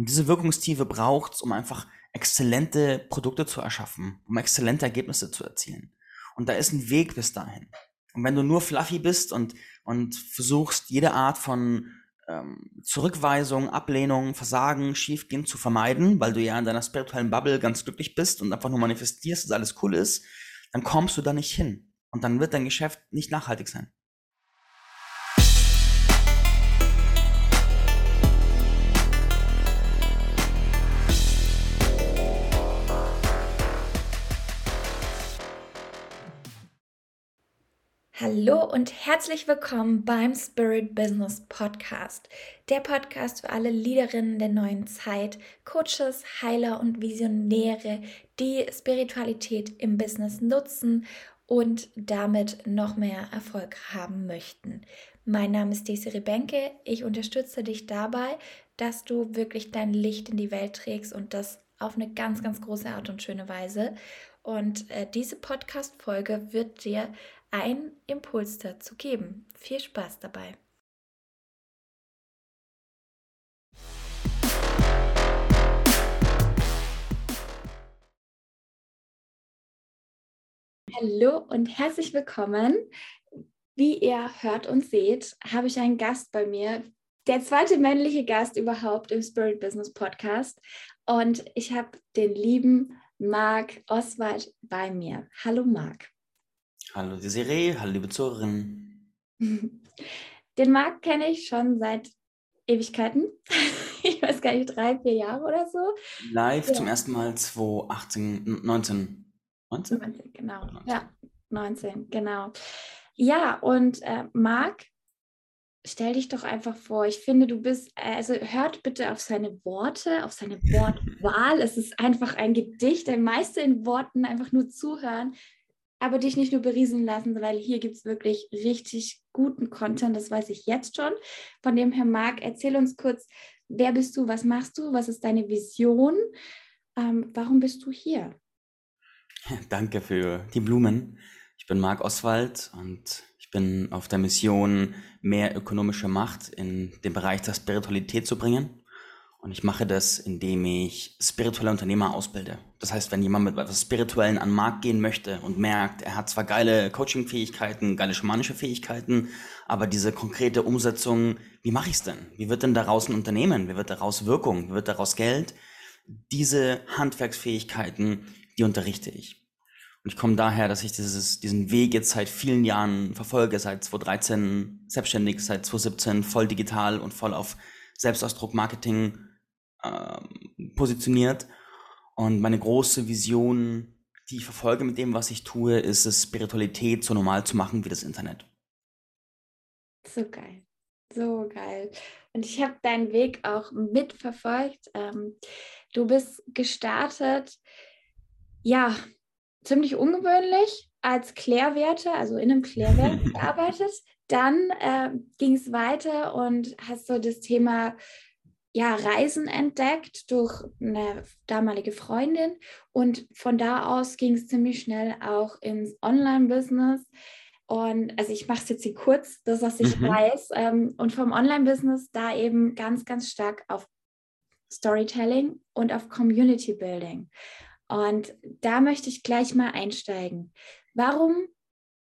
Und diese Wirkungstiefe braucht es, um einfach exzellente Produkte zu erschaffen, um exzellente Ergebnisse zu erzielen. Und da ist ein Weg bis dahin. Und wenn du nur fluffy bist und, und versuchst, jede Art von ähm, Zurückweisung, Ablehnung, Versagen, Schiefgehen zu vermeiden, weil du ja in deiner spirituellen Bubble ganz glücklich bist und einfach nur manifestierst, dass alles cool ist, dann kommst du da nicht hin. Und dann wird dein Geschäft nicht nachhaltig sein. Hallo und herzlich willkommen beim Spirit Business Podcast. Der Podcast für alle Leaderinnen der neuen Zeit, Coaches, Heiler und Visionäre, die Spiritualität im Business nutzen und damit noch mehr Erfolg haben möchten. Mein Name ist Desiree Benke. Ich unterstütze dich dabei, dass du wirklich dein Licht in die Welt trägst und das auf eine ganz, ganz große Art und schöne Weise. Und äh, diese Podcast-Folge wird dir einen Impuls dazu geben. Viel Spaß dabei! Hallo und herzlich willkommen. Wie ihr hört und seht, habe ich einen Gast bei mir, der zweite männliche Gast überhaupt im Spirit Business Podcast. Und ich habe den lieben Marc Oswald bei mir. Hallo Marc. Hallo Desiree, hallo liebe Zuhörerinnen. Den Marc kenne ich schon seit Ewigkeiten. Ich weiß gar nicht, drei, vier Jahre oder so. Live ja. zum ersten Mal 2018, 19. 19? 19, genau. 19. Ja, 19, genau. Ja, und äh, Marc, stell dich doch einfach vor. Ich finde, du bist, äh, also hört bitte auf seine Worte, auf seine Wortwahl. es ist einfach ein Gedicht, ein Meister in Worten, einfach nur zuhören aber dich nicht nur berieseln lassen, weil hier gibt es wirklich richtig guten Content, das weiß ich jetzt schon. Von dem her, Marc, erzähl uns kurz, wer bist du, was machst du, was ist deine Vision, ähm, warum bist du hier? Danke für die Blumen. Ich bin Marc Oswald und ich bin auf der Mission, mehr ökonomische Macht in den Bereich der Spiritualität zu bringen. Und ich mache das, indem ich spirituelle Unternehmer ausbilde. Das heißt, wenn jemand mit etwas Spirituellen an den Markt gehen möchte und merkt, er hat zwar geile Coaching-Fähigkeiten, geile schamanische Fähigkeiten, aber diese konkrete Umsetzung, wie mache ich es denn? Wie wird denn daraus ein Unternehmen? Wie wird daraus Wirkung? Wie wird daraus Geld? Diese Handwerksfähigkeiten, die unterrichte ich. Und ich komme daher, dass ich dieses, diesen Weg jetzt seit vielen Jahren verfolge, seit 2013 selbstständig, seit 2017 voll digital und voll auf Selbstausdruck, Marketing ähm, positioniert. Und meine große Vision, die ich verfolge mit dem, was ich tue, ist es, Spiritualität so normal zu machen wie das Internet. So geil. So geil. Und ich habe deinen Weg auch mitverfolgt. Ähm, du bist gestartet, ja, ziemlich ungewöhnlich als Klärwerte, also in einem Klärwert gearbeitet. Dann äh, ging es weiter und hast so das Thema ja, Reisen entdeckt durch eine damalige Freundin und von da aus ging es ziemlich schnell auch ins Online-Business. Und also ich mache es jetzt hier kurz, das, was ich mhm. weiß. Ähm, und vom Online-Business da eben ganz, ganz stark auf Storytelling und auf Community Building. Und da möchte ich gleich mal einsteigen. Warum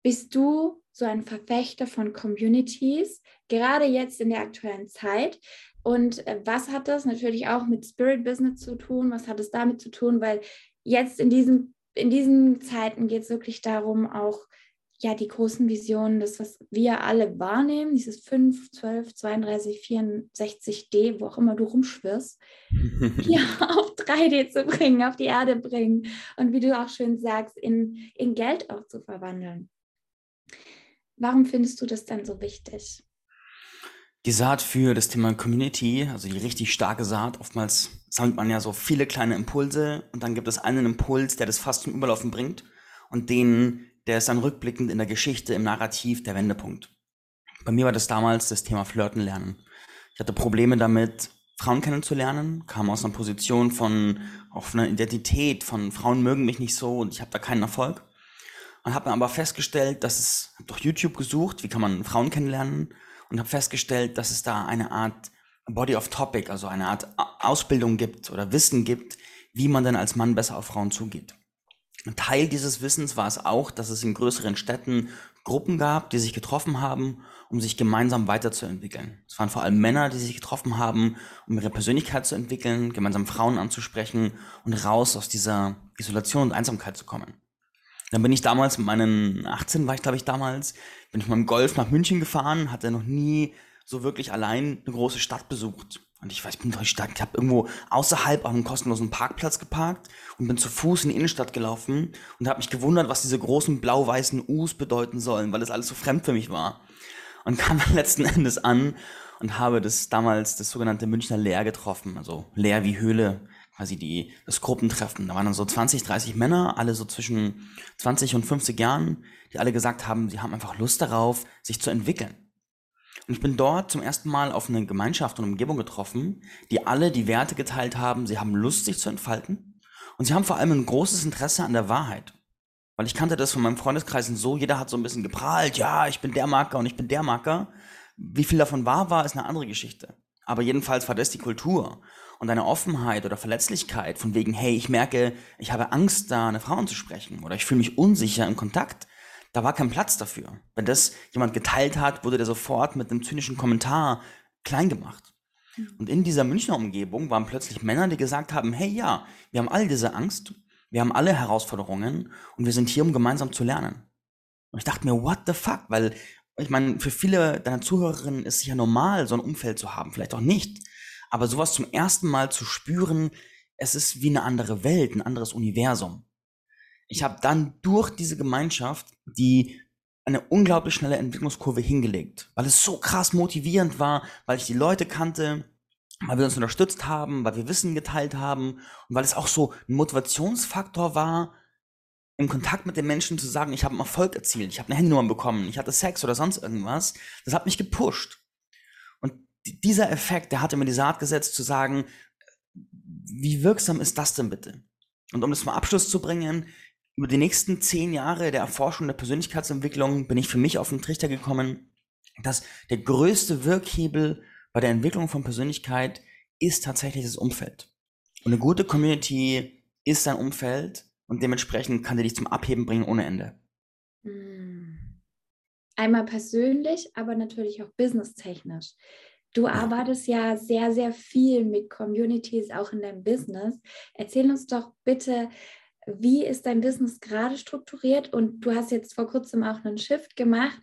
bist du so ein Verfechter von Communities, gerade jetzt in der aktuellen Zeit? Und äh, was hat das natürlich auch mit Spirit Business zu tun? Was hat es damit zu tun? Weil jetzt in diesen, in diesen Zeiten geht es wirklich darum, auch ja, die großen Visionen, das, was wir alle wahrnehmen, dieses 5, 12, 32, 64D, wo auch immer du rumschwirrst, hier auf 3D zu bringen, auf die Erde bringen und wie du auch schön sagst, in, in Geld auch zu verwandeln. Warum findest du das dann so wichtig? Die Saat für das Thema Community, also die richtig starke Saat, oftmals sammelt man ja so viele kleine Impulse und dann gibt es einen Impuls, der das fast zum Überlaufen bringt und den, der ist dann rückblickend in der Geschichte, im Narrativ der Wendepunkt. Bei mir war das damals das Thema Flirten lernen. Ich hatte Probleme damit, Frauen kennenzulernen, kam aus einer Position von, einer Identität, von Frauen mögen mich nicht so und ich habe da keinen Erfolg. Und habe dann aber festgestellt, dass es, durch YouTube gesucht, wie kann man Frauen kennenlernen und habe festgestellt, dass es da eine Art Body of Topic, also eine Art Ausbildung gibt oder Wissen gibt, wie man denn als Mann besser auf Frauen zugeht. Ein Teil dieses Wissens war es auch, dass es in größeren Städten Gruppen gab, die sich getroffen haben, um sich gemeinsam weiterzuentwickeln. Es waren vor allem Männer, die sich getroffen haben, um ihre Persönlichkeit zu entwickeln, gemeinsam Frauen anzusprechen und raus aus dieser Isolation und Einsamkeit zu kommen. Dann bin ich damals mit meinen 18 war ich glaube ich damals, bin ich mit meinem Golf nach München gefahren, hatte noch nie so wirklich allein eine große Stadt besucht. Und ich weiß, ich bin durch die Stadt, ich habe irgendwo außerhalb auf einem kostenlosen Parkplatz geparkt und bin zu Fuß in die Innenstadt gelaufen und habe mich gewundert, was diese großen blau-weißen U's bedeuten sollen, weil das alles so fremd für mich war. Und kam dann letzten Endes an und habe das damals das sogenannte Münchner Lehr getroffen, also Lehr wie Höhle, quasi die, das Gruppentreffen. Da waren dann so 20, 30 Männer, alle so zwischen 20 und 50 Jahren, die alle gesagt haben, sie haben einfach Lust darauf, sich zu entwickeln. Und ich bin dort zum ersten Mal auf eine Gemeinschaft und Umgebung getroffen, die alle die Werte geteilt haben, sie haben Lust, sich zu entfalten und sie haben vor allem ein großes Interesse an der Wahrheit. Weil ich kannte das von meinem Freundeskreisen so, jeder hat so ein bisschen geprahlt, ja, ich bin der Marker und ich bin der Marker. Wie viel davon wahr war, ist eine andere Geschichte. Aber jedenfalls war das die Kultur. Und eine Offenheit oder Verletzlichkeit von wegen, hey, ich merke, ich habe Angst, da eine Frau anzusprechen oder ich fühle mich unsicher im Kontakt, da war kein Platz dafür. Wenn das jemand geteilt hat, wurde der sofort mit einem zynischen Kommentar klein gemacht. Mhm. Und in dieser Münchner Umgebung waren plötzlich Männer, die gesagt haben, hey ja, wir haben all diese Angst, wir haben alle Herausforderungen und wir sind hier, um gemeinsam zu lernen. Und ich dachte mir, what the fuck? Weil, ich meine, für viele deiner Zuhörerinnen ist es ja normal, so ein Umfeld zu haben, vielleicht auch nicht. Aber sowas zum ersten Mal zu spüren, es ist wie eine andere Welt, ein anderes Universum ich habe dann durch diese Gemeinschaft die eine unglaublich schnelle Entwicklungskurve hingelegt, weil es so krass motivierend war, weil ich die Leute kannte, weil wir uns unterstützt haben, weil wir Wissen geteilt haben und weil es auch so ein Motivationsfaktor war, im Kontakt mit den Menschen zu sagen, ich habe einen Erfolg erzielt, ich habe eine Handynummer bekommen, ich hatte Sex oder sonst irgendwas. Das hat mich gepusht. Dieser Effekt, der hatte mir die Saat gesetzt zu sagen, wie wirksam ist das denn bitte? Und um das zum Abschluss zu bringen, über die nächsten zehn Jahre der Erforschung der Persönlichkeitsentwicklung bin ich für mich auf den Trichter gekommen, dass der größte Wirkhebel bei der Entwicklung von Persönlichkeit ist tatsächlich das Umfeld. Und eine gute Community ist ein Umfeld und dementsprechend kann die dich zum Abheben bringen ohne Ende. Hm. Einmal persönlich, aber natürlich auch businesstechnisch. Du arbeitest ja sehr, sehr viel mit Communities auch in deinem Business. Erzähl uns doch bitte, wie ist dein Business gerade strukturiert? Und du hast jetzt vor kurzem auch einen Shift gemacht.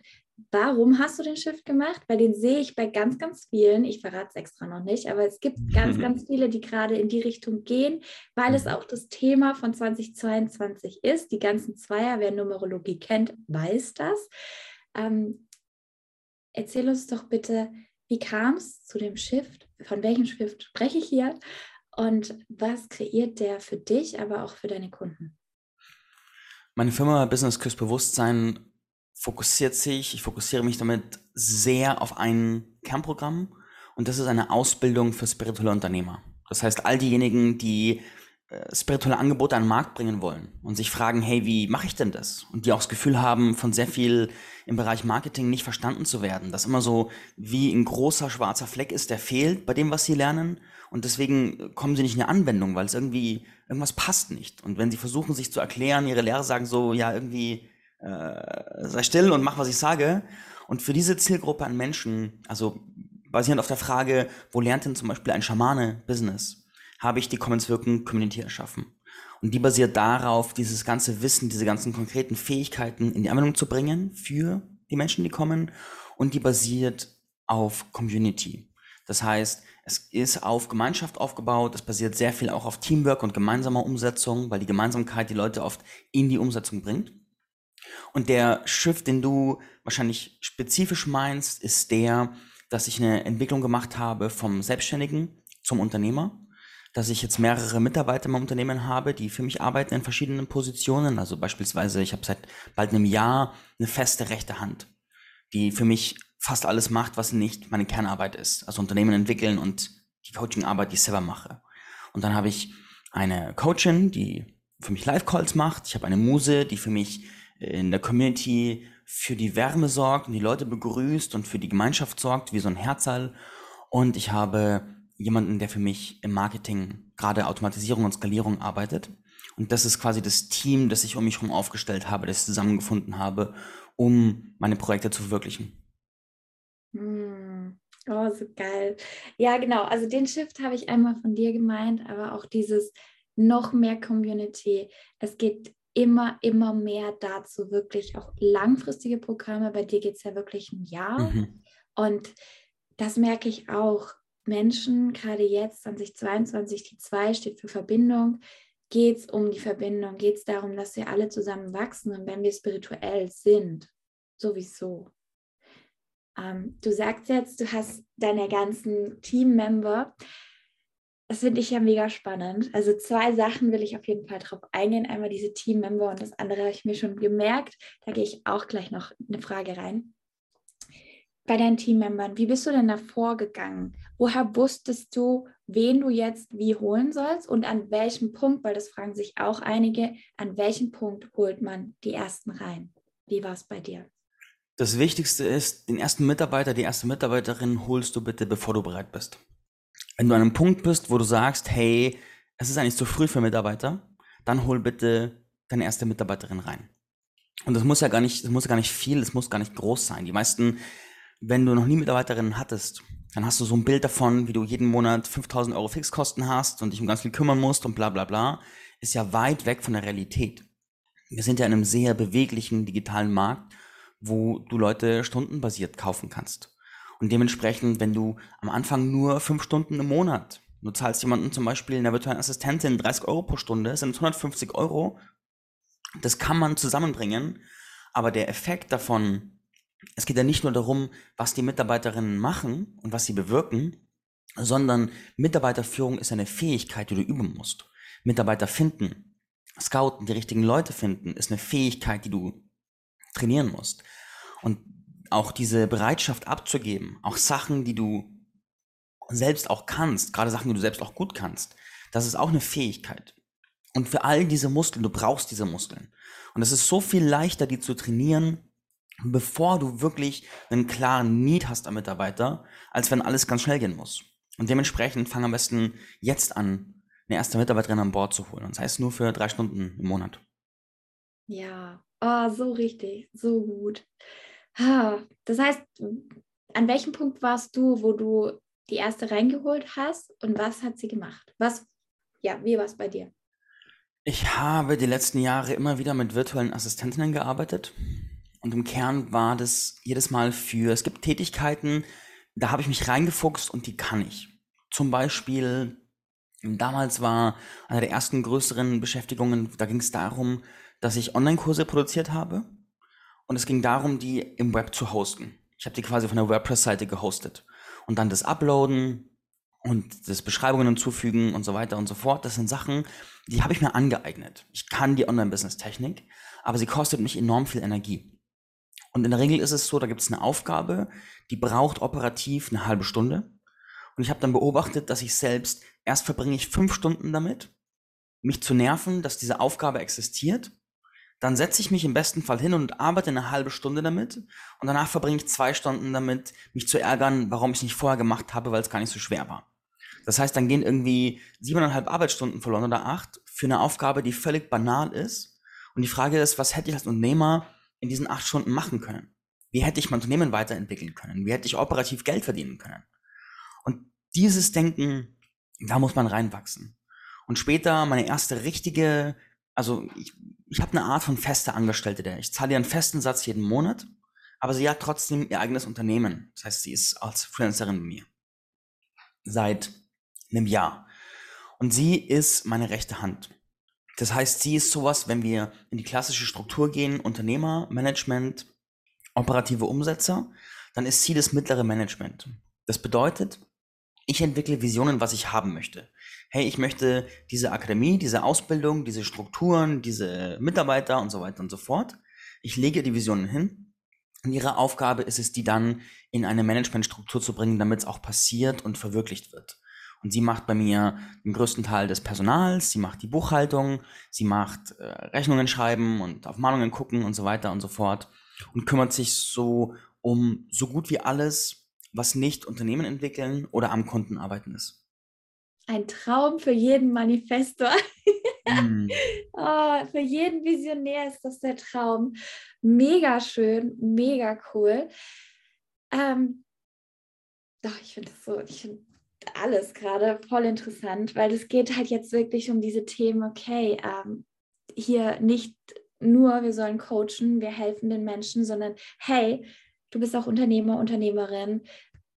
Warum hast du den Shift gemacht? Weil den sehe ich bei ganz, ganz vielen. Ich verrate es extra noch nicht, aber es gibt ganz, ganz viele, die gerade in die Richtung gehen, weil es auch das Thema von 2022 ist. Die ganzen Zweier, wer Numerologie kennt, weiß das. Ähm, erzähl uns doch bitte, wie kam es zu dem Shift? Von welchem Shift spreche ich hier? Und was kreiert der für dich, aber auch für deine Kunden? Meine Firma Business Küss Bewusstsein fokussiert sich, ich fokussiere mich damit sehr auf ein Kernprogramm und das ist eine Ausbildung für spirituelle Unternehmer. Das heißt, all diejenigen, die spirituelle Angebote an den Markt bringen wollen und sich fragen, hey, wie mache ich denn das? Und die auch das Gefühl haben, von sehr viel im Bereich Marketing nicht verstanden zu werden, dass immer so wie ein großer schwarzer Fleck ist, der fehlt bei dem, was sie lernen und deswegen kommen sie nicht in die Anwendung, weil es irgendwie, irgendwas passt nicht. Und wenn sie versuchen, sich zu erklären, ihre Lehrer sagen so, ja, irgendwie, äh, sei still und mach, was ich sage. Und für diese Zielgruppe an Menschen, also basierend auf der Frage, wo lernt denn zum Beispiel ein Schamane Business, habe ich die Commons Wirken Community erschaffen. Und die basiert darauf, dieses ganze Wissen, diese ganzen konkreten Fähigkeiten in die Anwendung zu bringen für die Menschen, die kommen. Und die basiert auf Community. Das heißt, es ist auf Gemeinschaft aufgebaut, es basiert sehr viel auch auf Teamwork und gemeinsamer Umsetzung, weil die Gemeinsamkeit die Leute oft in die Umsetzung bringt. Und der Shift, den du wahrscheinlich spezifisch meinst, ist der, dass ich eine Entwicklung gemacht habe vom Selbstständigen zum Unternehmer, dass ich jetzt mehrere Mitarbeiter im Unternehmen habe, die für mich arbeiten in verschiedenen Positionen. Also beispielsweise, ich habe seit bald einem Jahr eine feste rechte Hand, die für mich fast alles macht, was nicht meine Kernarbeit ist. Also Unternehmen entwickeln und die Coachingarbeit, die ich selber mache. Und dann habe ich eine Coachin, die für mich Live-Calls macht. Ich habe eine Muse, die für mich in der Community für die Wärme sorgt und die Leute begrüßt und für die Gemeinschaft sorgt, wie so ein Herzall. Und ich habe jemanden, der für mich im Marketing gerade Automatisierung und Skalierung arbeitet. Und das ist quasi das Team, das ich um mich herum aufgestellt habe, das ich zusammengefunden habe, um meine Projekte zu verwirklichen. Hm. Oh, so geil. Ja, genau. Also den Shift habe ich einmal von dir gemeint, aber auch dieses noch mehr Community. Es geht immer, immer mehr dazu, wirklich auch langfristige Programme. Bei dir geht es ja wirklich ein Jahr. Mhm. Und das merke ich auch. Menschen, gerade jetzt 2022, die 2 steht für Verbindung, geht es um die Verbindung, geht es darum, dass wir alle zusammen wachsen und wenn wir spirituell sind, sowieso. Ähm, du sagst jetzt, du hast deine ganzen Teammember. Das finde ich ja mega spannend. Also zwei Sachen will ich auf jeden Fall drauf eingehen. Einmal diese Teammember und das andere habe ich mir schon gemerkt. Da gehe ich auch gleich noch eine Frage rein. Bei deinen Teammembern, wie bist du denn da vorgegangen? Woher wusstest du, wen du jetzt wie holen sollst und an welchem Punkt, weil das fragen sich auch einige, an welchem Punkt holt man die ersten rein? Wie war es bei dir? Das Wichtigste ist, den ersten Mitarbeiter, die erste Mitarbeiterin holst du bitte, bevor du bereit bist. Wenn du an einem Punkt bist, wo du sagst, hey, es ist eigentlich zu früh für Mitarbeiter, dann hol bitte deine erste Mitarbeiterin rein. Und das muss ja gar nicht, das muss gar nicht viel, das muss gar nicht groß sein. Die meisten, wenn du noch nie Mitarbeiterinnen hattest, dann hast du so ein Bild davon, wie du jeden Monat 5000 Euro Fixkosten hast und dich um ganz viel kümmern musst und bla bla bla, ist ja weit weg von der Realität. Wir sind ja in einem sehr beweglichen digitalen Markt wo du Leute stundenbasiert kaufen kannst. Und dementsprechend, wenn du am Anfang nur fünf Stunden im Monat, du zahlst jemanden zum Beispiel in der virtuellen Assistentin 30 Euro pro Stunde, sind 150 Euro, das kann man zusammenbringen, aber der Effekt davon, es geht ja nicht nur darum, was die Mitarbeiterinnen machen und was sie bewirken, sondern Mitarbeiterführung ist eine Fähigkeit, die du üben musst. Mitarbeiter finden, scouten, die richtigen Leute finden, ist eine Fähigkeit, die du trainieren musst. Und auch diese Bereitschaft abzugeben, auch Sachen, die du selbst auch kannst, gerade Sachen, die du selbst auch gut kannst, das ist auch eine Fähigkeit. Und für all diese Muskeln, du brauchst diese Muskeln. Und es ist so viel leichter, die zu trainieren, bevor du wirklich einen klaren Need hast am Mitarbeiter, als wenn alles ganz schnell gehen muss. Und dementsprechend fang am besten jetzt an, eine erste Mitarbeiterin an Bord zu holen. Und das heißt nur für drei Stunden im Monat. Ja, Oh, so richtig, so gut. Das heißt, an welchem Punkt warst du, wo du die erste reingeholt hast und was hat sie gemacht? Was, ja, wie war es bei dir? Ich habe die letzten Jahre immer wieder mit virtuellen Assistentinnen gearbeitet und im Kern war das jedes Mal für, es gibt Tätigkeiten, da habe ich mich reingefuchst und die kann ich. Zum Beispiel, damals war eine der ersten größeren Beschäftigungen, da ging es darum, dass ich Online-Kurse produziert habe und es ging darum, die im Web zu hosten. Ich habe die quasi von der WordPress-Seite gehostet und dann das Uploaden und das Beschreibungen hinzufügen und so weiter und so fort. Das sind Sachen, die habe ich mir angeeignet. Ich kann die Online-Business-Technik, aber sie kostet mich enorm viel Energie. Und in der Regel ist es so, da gibt es eine Aufgabe, die braucht operativ eine halbe Stunde. Und ich habe dann beobachtet, dass ich selbst, erst verbringe ich fünf Stunden damit, mich zu nerven, dass diese Aufgabe existiert dann setze ich mich im besten Fall hin und arbeite eine halbe Stunde damit und danach verbringe ich zwei Stunden damit, mich zu ärgern, warum ich es nicht vorher gemacht habe, weil es gar nicht so schwer war. Das heißt, dann gehen irgendwie siebeneinhalb Arbeitsstunden verloren oder acht für eine Aufgabe, die völlig banal ist. Und die Frage ist, was hätte ich als Unternehmer in diesen acht Stunden machen können? Wie hätte ich mein Unternehmen weiterentwickeln können? Wie hätte ich operativ Geld verdienen können? Und dieses Denken, da muss man reinwachsen. Und später meine erste richtige also ich, ich habe eine Art von feste Angestellte, der ich zahle ihr einen festen Satz jeden Monat, aber sie hat trotzdem ihr eigenes Unternehmen. Das heißt, sie ist als Freelancerin mit mir. Seit einem Jahr. Und sie ist meine rechte Hand. Das heißt, sie ist sowas, wenn wir in die klassische Struktur gehen, Unternehmer, Management, operative Umsetzer, dann ist sie das mittlere Management. Das bedeutet, ich entwickle Visionen, was ich haben möchte. Hey, ich möchte diese Akademie, diese Ausbildung, diese Strukturen, diese Mitarbeiter und so weiter und so fort. Ich lege die Visionen hin. Und ihre Aufgabe ist es, die dann in eine Managementstruktur zu bringen, damit es auch passiert und verwirklicht wird. Und sie macht bei mir den größten Teil des Personals, sie macht die Buchhaltung, sie macht äh, Rechnungen schreiben und auf Mahnungen gucken und so weiter und so fort und kümmert sich so um so gut wie alles, was nicht Unternehmen entwickeln oder am Kunden arbeiten ist. Ein Traum für jeden Manifestor. mm. oh, für jeden Visionär ist das der Traum. Mega schön, mega cool. Ähm, doch, ich finde das so, ich finde alles gerade voll interessant, weil es geht halt jetzt wirklich um diese Themen, okay, ähm, hier nicht nur, wir sollen coachen, wir helfen den Menschen, sondern hey, du bist auch Unternehmer, Unternehmerin,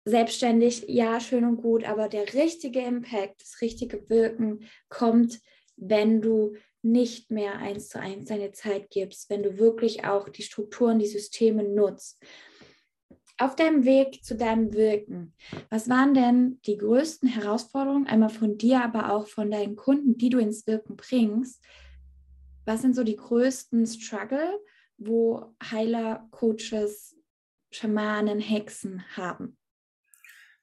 selbstständig, ja, schön und gut, aber der richtige Impact, das richtige Wirken kommt, wenn du nicht mehr eins zu eins deine Zeit gibst, wenn du wirklich auch die Strukturen, die Systeme nutzt. Auf deinem Weg zu deinem Wirken, was waren denn die größten Herausforderungen, einmal von dir, aber auch von deinen Kunden, die du ins Wirken bringst? Was sind so die größten Struggle, wo Heiler, Coaches, Schamanen, Hexen haben?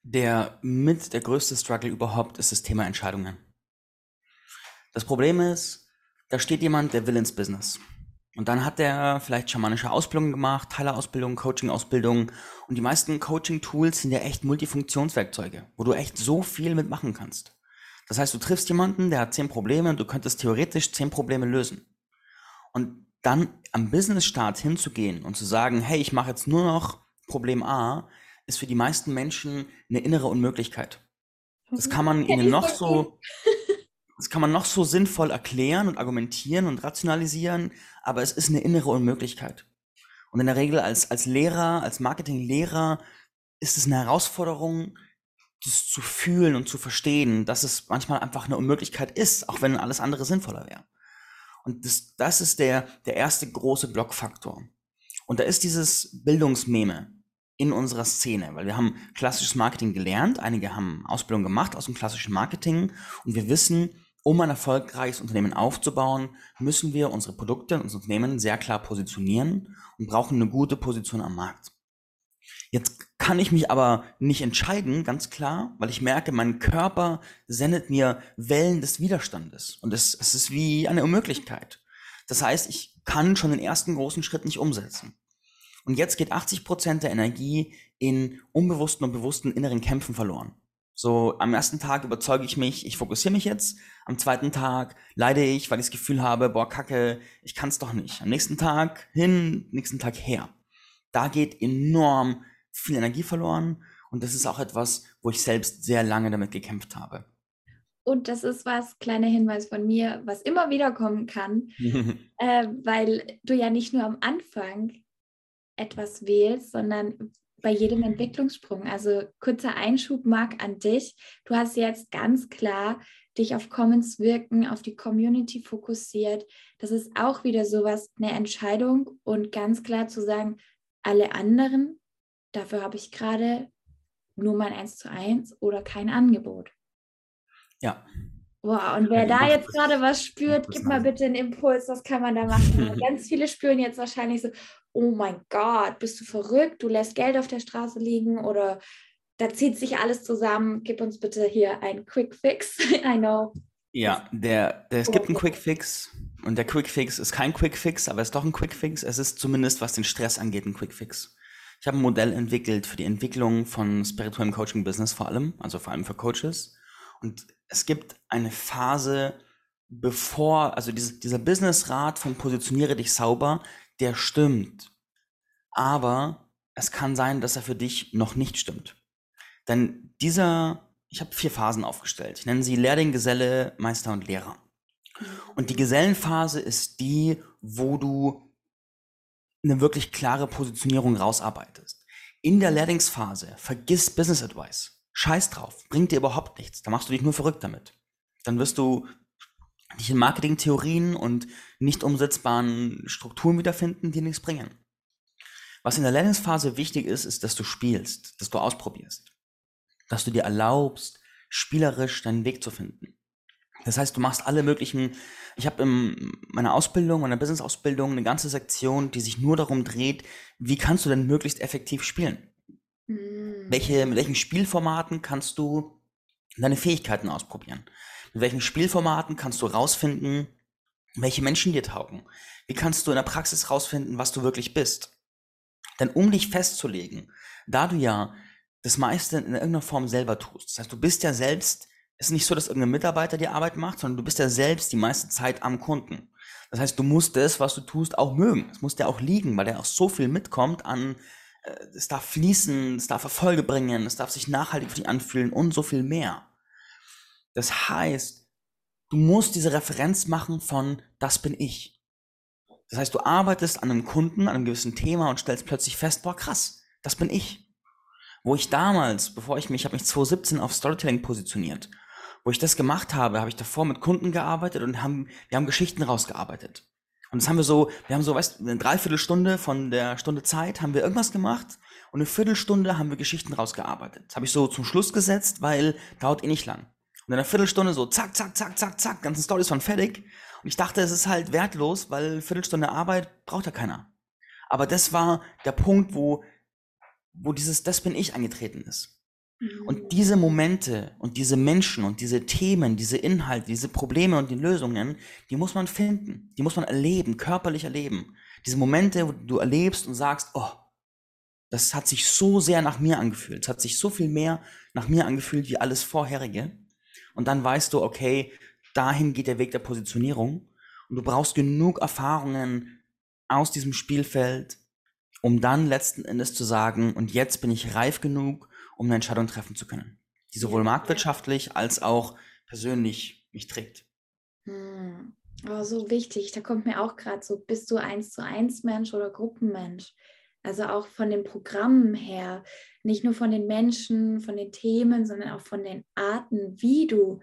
Der mit der größte Struggle überhaupt ist das Thema Entscheidungen. Das Problem ist, da steht jemand, der will ins Business. Und dann hat der vielleicht schamanische Ausbildungen gemacht, Heilerausbildung, Coaching-Ausbildung. Und die meisten Coaching-Tools sind ja echt Multifunktionswerkzeuge, wo du echt so viel mitmachen kannst. Das heißt, du triffst jemanden, der hat zehn Probleme und du könntest theoretisch zehn Probleme lösen. Und dann am Business-Start hinzugehen und zu sagen, hey, ich mache jetzt nur noch Problem A, ist für die meisten Menschen eine innere Unmöglichkeit. Das kann man ihnen noch so, das kann man noch so sinnvoll erklären und argumentieren und rationalisieren, aber es ist eine innere Unmöglichkeit. Und in der Regel als, als Lehrer, als Marketinglehrer ist es eine Herausforderung, das zu fühlen und zu verstehen, dass es manchmal einfach eine Unmöglichkeit ist, auch wenn alles andere sinnvoller wäre. Und das, das ist der, der erste große Blockfaktor. Und da ist dieses Bildungsmeme in unserer Szene, weil wir haben klassisches Marketing gelernt, einige haben Ausbildung gemacht aus dem klassischen Marketing und wir wissen, um ein erfolgreiches Unternehmen aufzubauen, müssen wir unsere Produkte und unser Unternehmen sehr klar positionieren und brauchen eine gute Position am Markt. Jetzt kann ich mich aber nicht entscheiden, ganz klar, weil ich merke, mein Körper sendet mir Wellen des Widerstandes und es, es ist wie eine Unmöglichkeit. Das heißt, ich kann schon den ersten großen Schritt nicht umsetzen. Und jetzt geht 80 Prozent der Energie in unbewussten und bewussten inneren Kämpfen verloren. So, am ersten Tag überzeuge ich mich, ich fokussiere mich jetzt. Am zweiten Tag leide ich, weil ich das Gefühl habe, boah, kacke, ich kann es doch nicht. Am nächsten Tag hin, nächsten Tag her. Da geht enorm viel Energie verloren. Und das ist auch etwas, wo ich selbst sehr lange damit gekämpft habe. Und das ist was, kleiner Hinweis von mir, was immer wieder kommen kann, äh, weil du ja nicht nur am Anfang etwas wählst, sondern bei jedem Entwicklungssprung. Also kurzer Einschub, Marc, an dich. Du hast jetzt ganz klar dich auf Commons wirken, auf die Community fokussiert. Das ist auch wieder sowas, eine Entscheidung und ganz klar zu sagen, alle anderen, dafür habe ich gerade nur mein 1 zu 1 oder kein Angebot. Ja. Wow, und wer da jetzt gerade was spürt, gib mal bitte einen Impuls, was kann man da machen? Ganz viele spüren jetzt wahrscheinlich so, oh mein Gott, bist du verrückt, du lässt Geld auf der Straße liegen oder da zieht sich alles zusammen. Gib uns bitte hier einen Quick Fix. I know. Ja, der, der, es gibt einen Quick Fix und der Quick Fix ist kein Quick Fix, aber es ist doch ein Quick Fix. Es ist zumindest, was den Stress angeht, ein Quick Fix. Ich habe ein Modell entwickelt für die Entwicklung von spirituellem Coaching Business vor allem, also vor allem für Coaches. Und es gibt eine Phase, bevor, also diese, dieser Business-Rat von positioniere dich sauber, der stimmt. Aber es kann sein, dass er für dich noch nicht stimmt. Denn dieser, ich habe vier Phasen aufgestellt. Ich nenne sie Lehrling, Geselle, Meister und Lehrer. Und die Gesellenphase ist die, wo du eine wirklich klare Positionierung rausarbeitest. In der Lehrlingsphase vergiss Business Advice. Scheiß drauf. Bringt dir überhaupt nichts. Da machst du dich nur verrückt damit. Dann wirst du dich in Marketingtheorien und nicht umsetzbaren Strukturen wiederfinden, die nichts bringen. Was in der Lernungsphase wichtig ist, ist, dass du spielst, dass du ausprobierst, dass du dir erlaubst, spielerisch deinen Weg zu finden. Das heißt, du machst alle möglichen, ich habe in meiner Ausbildung, meiner Business-Ausbildung eine ganze Sektion, die sich nur darum dreht, wie kannst du denn möglichst effektiv spielen? Mhm. Welche, mit welchen Spielformaten kannst du deine Fähigkeiten ausprobieren? Mit welchen Spielformaten kannst du rausfinden, welche Menschen dir taugen? Wie kannst du in der Praxis rausfinden, was du wirklich bist? Denn um dich festzulegen, da du ja das meiste in irgendeiner Form selber tust. Das heißt, du bist ja selbst, es ist nicht so, dass irgendein Mitarbeiter die Arbeit macht, sondern du bist ja selbst die meiste Zeit am Kunden. Das heißt, du musst das, was du tust, auch mögen. Es muss dir auch liegen, weil der auch so viel mitkommt an, es darf fließen, es darf Erfolge bringen, es darf sich nachhaltig für dich anfühlen und so viel mehr. Das heißt, du musst diese Referenz machen von, das bin ich. Das heißt, du arbeitest an einem Kunden, an einem gewissen Thema und stellst plötzlich fest, boah, krass, das bin ich. Wo ich damals, bevor ich mich, ich habe mich 2017 auf Storytelling positioniert, wo ich das gemacht habe, habe ich davor mit Kunden gearbeitet und haben, wir haben Geschichten rausgearbeitet. Und das haben wir so, wir haben so, weißt eine Dreiviertelstunde von der Stunde Zeit haben wir irgendwas gemacht und eine Viertelstunde haben wir Geschichten rausgearbeitet. Das habe ich so zum Schluss gesetzt, weil dauert eh nicht lang. Und in einer Viertelstunde so zack, zack, zack, zack, zack, ganzen Stories waren fertig. Und ich dachte, es ist halt wertlos, weil eine Viertelstunde Arbeit braucht ja keiner. Aber das war der Punkt, wo, wo dieses Das bin ich eingetreten ist. Und diese Momente und diese Menschen und diese Themen, diese Inhalte, diese Probleme und die Lösungen, die muss man finden, die muss man erleben, körperlich erleben. Diese Momente, wo du erlebst und sagst, oh, das hat sich so sehr nach mir angefühlt, es hat sich so viel mehr nach mir angefühlt wie alles vorherige. Und dann weißt du, okay, dahin geht der Weg der Positionierung und du brauchst genug Erfahrungen aus diesem Spielfeld, um dann letzten Endes zu sagen, und jetzt bin ich reif genug, um eine Entscheidung treffen zu können, die sowohl marktwirtschaftlich als auch persönlich mich trägt. Hm. Oh, so wichtig. Da kommt mir auch gerade so, bist du eins zu eins Mensch oder Gruppenmensch? Also auch von den Programmen her, nicht nur von den Menschen, von den Themen, sondern auch von den Arten, wie du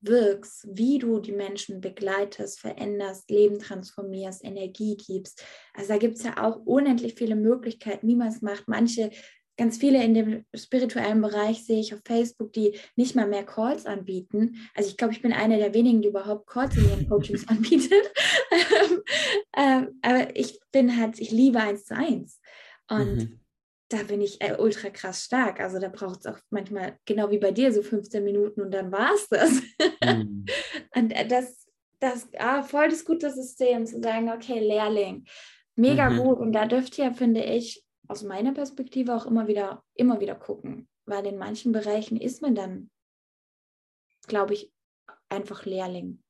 wirkst, wie du die Menschen begleitest, veränderst, Leben transformierst, Energie gibst. Also da gibt es ja auch unendlich viele Möglichkeiten, wie man es macht. Manche ganz viele in dem spirituellen Bereich sehe ich auf Facebook, die nicht mal mehr Calls anbieten. Also ich glaube, ich bin eine der wenigen, die überhaupt Calls in ihren Coachings anbietet. ähm, aber ich bin halt, ich liebe eins zu eins. Und mhm. da bin ich äh, ultra krass stark. Also da braucht es auch manchmal, genau wie bei dir, so 15 Minuten und dann war es das. Mhm. und äh, das, das, ah, voll das gute System zu sagen, okay, Lehrling, mega mhm. gut. Und da dürft ihr, finde ich, aus meiner Perspektive auch immer wieder, immer wieder gucken, weil in manchen Bereichen ist man dann, glaube ich, einfach Lehrling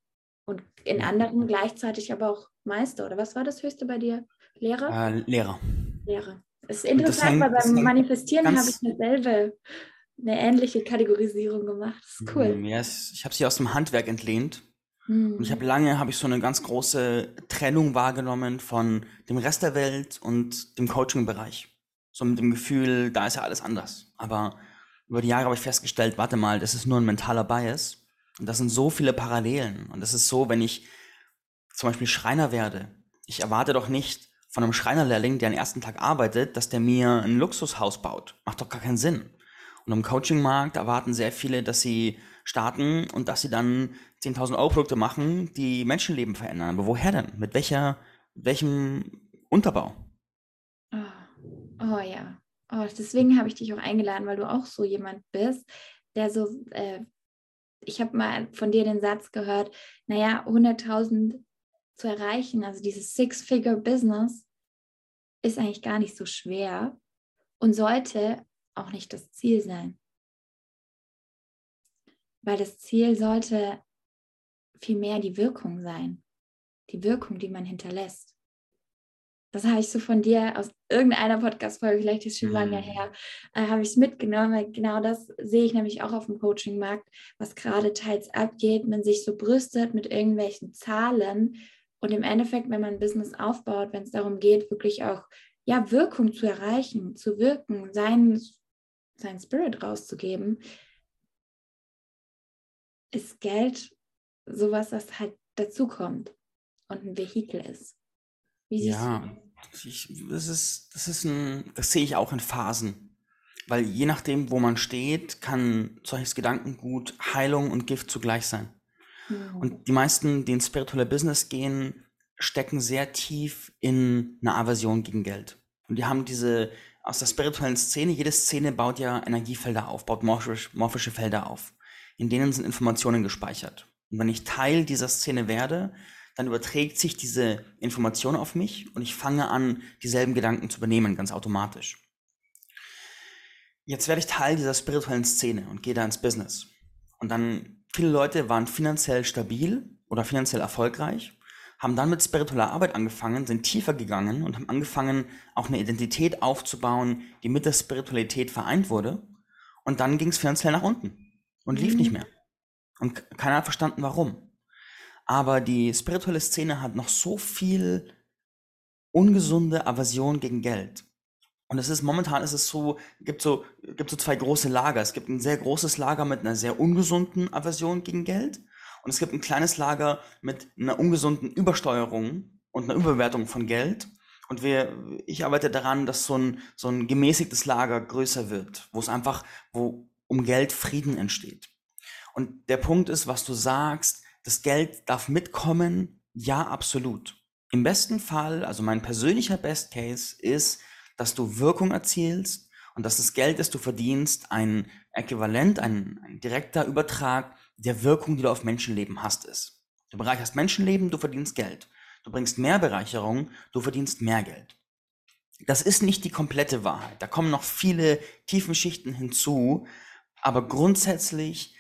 und in anderen gleichzeitig aber auch Meister. Oder was war das höchste bei dir? Lehrer? Äh, Lehrer. Lehrer. Das ist interessant, weil beim Manifestieren habe ich dasselbe, eine ähnliche Kategorisierung gemacht. Das ist cool. Ja, ich habe sie aus dem Handwerk entlehnt und ich habe mhm. lange, habe ich so eine ganz große Trennung wahrgenommen von dem Rest der Welt und dem Coaching-Bereich. So mit dem Gefühl, da ist ja alles anders. Aber über die Jahre habe ich festgestellt, warte mal, das ist nur ein mentaler Bias. Und das sind so viele Parallelen. Und das ist so, wenn ich zum Beispiel Schreiner werde. Ich erwarte doch nicht von einem Schreinerlehrling, der den ersten Tag arbeitet, dass der mir ein Luxushaus baut. Macht doch gar keinen Sinn. Und im Coaching-Markt erwarten sehr viele, dass sie starten und dass sie dann 10.000 Euro Produkte machen, die Menschenleben verändern. Aber woher denn? Mit welcher, welchem Unterbau? Oh, oh ja. Oh, deswegen habe ich dich auch eingeladen, weil du auch so jemand bist, der so, äh, ich habe mal von dir den Satz gehört, naja, 100.000 zu erreichen, also dieses Six-Figure-Business, ist eigentlich gar nicht so schwer und sollte auch nicht das Ziel sein. Weil das Ziel sollte vielmehr die Wirkung sein. Die Wirkung, die man hinterlässt. Das habe ich so von dir aus irgendeiner Podcast-Folge, vielleicht ist schon lange mhm. her, äh, habe ich es mitgenommen, weil genau das sehe ich nämlich auch auf dem Coaching-Markt, was gerade teils abgeht, man sich so brüstet mit irgendwelchen Zahlen und im Endeffekt, wenn man ein Business aufbaut, wenn es darum geht, wirklich auch ja, Wirkung zu erreichen, zu wirken, sein, sein Spirit rauszugeben, ist Geld sowas, das halt dazukommt und ein Vehikel ist. Wie siehst ja, du ich, das ist, das ist ein, das sehe ich auch in Phasen. Weil je nachdem, wo man steht, kann solches Gedankengut Heilung und Gift zugleich sein. Mhm. Und die meisten, die ins spirituelle Business gehen, stecken sehr tief in einer Aversion gegen Geld. Und die haben diese, aus der spirituellen Szene, jede Szene baut ja Energiefelder auf, baut morphisch, morphische Felder auf. In denen sind Informationen gespeichert. Und wenn ich Teil dieser Szene werde, dann überträgt sich diese Information auf mich und ich fange an, dieselben Gedanken zu übernehmen, ganz automatisch. jetzt werde ich Teil dieser spirituellen Szene und gehe da ins Business. Und dann, viele Leute waren finanziell stabil oder finanziell erfolgreich, haben dann mit spiritueller Arbeit angefangen, sind tiefer gegangen und haben angefangen, auch eine Identität aufzubauen, die mit der Spiritualität vereint wurde. Und dann ging es finanziell nach unten und lief mhm. nicht mehr. Und keiner hat verstanden, warum. Aber die spirituelle Szene hat noch so viel ungesunde Aversion gegen Geld. Und es ist momentan ist es so, gibt so, gibt so zwei große Lager. Es gibt ein sehr großes Lager mit einer sehr ungesunden Aversion gegen Geld. Und es gibt ein kleines Lager mit einer ungesunden Übersteuerung und einer Überbewertung von Geld. Und wir, ich arbeite daran, dass so ein, so ein gemäßigtes Lager größer wird, wo es einfach, wo um Geld Frieden entsteht. Und der Punkt ist, was du sagst, das Geld darf mitkommen. Ja, absolut. Im besten Fall, also mein persönlicher Best Case ist, dass du Wirkung erzielst und dass das Geld, das du verdienst, ein Äquivalent, ein, ein direkter Übertrag der Wirkung, die du auf Menschenleben hast, ist. Du bereicherst Menschenleben, du verdienst Geld. Du bringst mehr Bereicherung, du verdienst mehr Geld. Das ist nicht die komplette Wahrheit. Da kommen noch viele tiefen Schichten hinzu. Aber grundsätzlich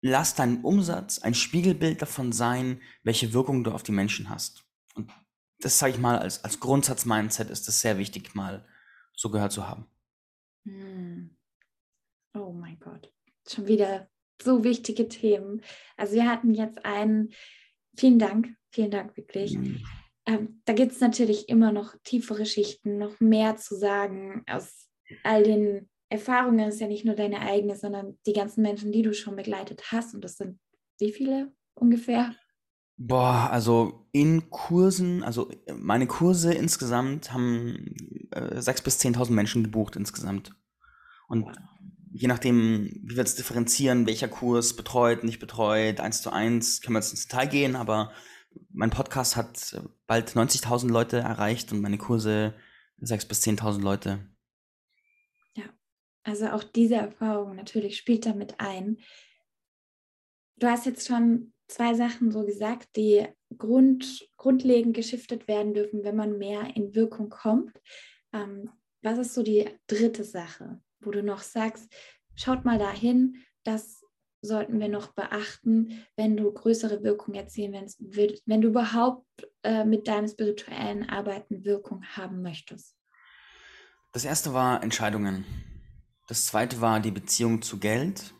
lass deinen Umsatz ein Spiegelbild davon sein, welche Wirkung du auf die Menschen hast. Und das sage ich mal als, als Grundsatz-Mindset ist es sehr wichtig, mal so gehört zu haben. Hm. Oh mein Gott, schon wieder so wichtige Themen. Also wir hatten jetzt einen, vielen Dank, vielen Dank wirklich. Mhm. Ähm, da gibt es natürlich immer noch tiefere Schichten, noch mehr zu sagen aus all den Erfahrungen. Es ist ja nicht nur deine eigene, sondern die ganzen Menschen, die du schon begleitet hast. Und das sind wie viele ungefähr? Boah, also in Kursen, also meine Kurse insgesamt haben äh, 6.000 bis 10.000 Menschen gebucht insgesamt. Und je nachdem, wie wir jetzt differenzieren, welcher Kurs betreut, nicht betreut, eins zu eins, können wir jetzt ins Detail gehen, aber mein Podcast hat bald 90.000 Leute erreicht und meine Kurse 6.000 bis 10.000 Leute. Also auch diese Erfahrung natürlich spielt damit ein. Du hast jetzt schon zwei Sachen so gesagt, die grund, grundlegend geschiftet werden dürfen, wenn man mehr in Wirkung kommt. Ähm, was ist so die dritte Sache, wo du noch sagst, schaut mal dahin, das sollten wir noch beachten, wenn du größere Wirkung erzielen willst, wenn du überhaupt äh, mit deinem spirituellen Arbeiten Wirkung haben möchtest? Das erste war Entscheidungen. Das zweite war die Beziehung zu Geld.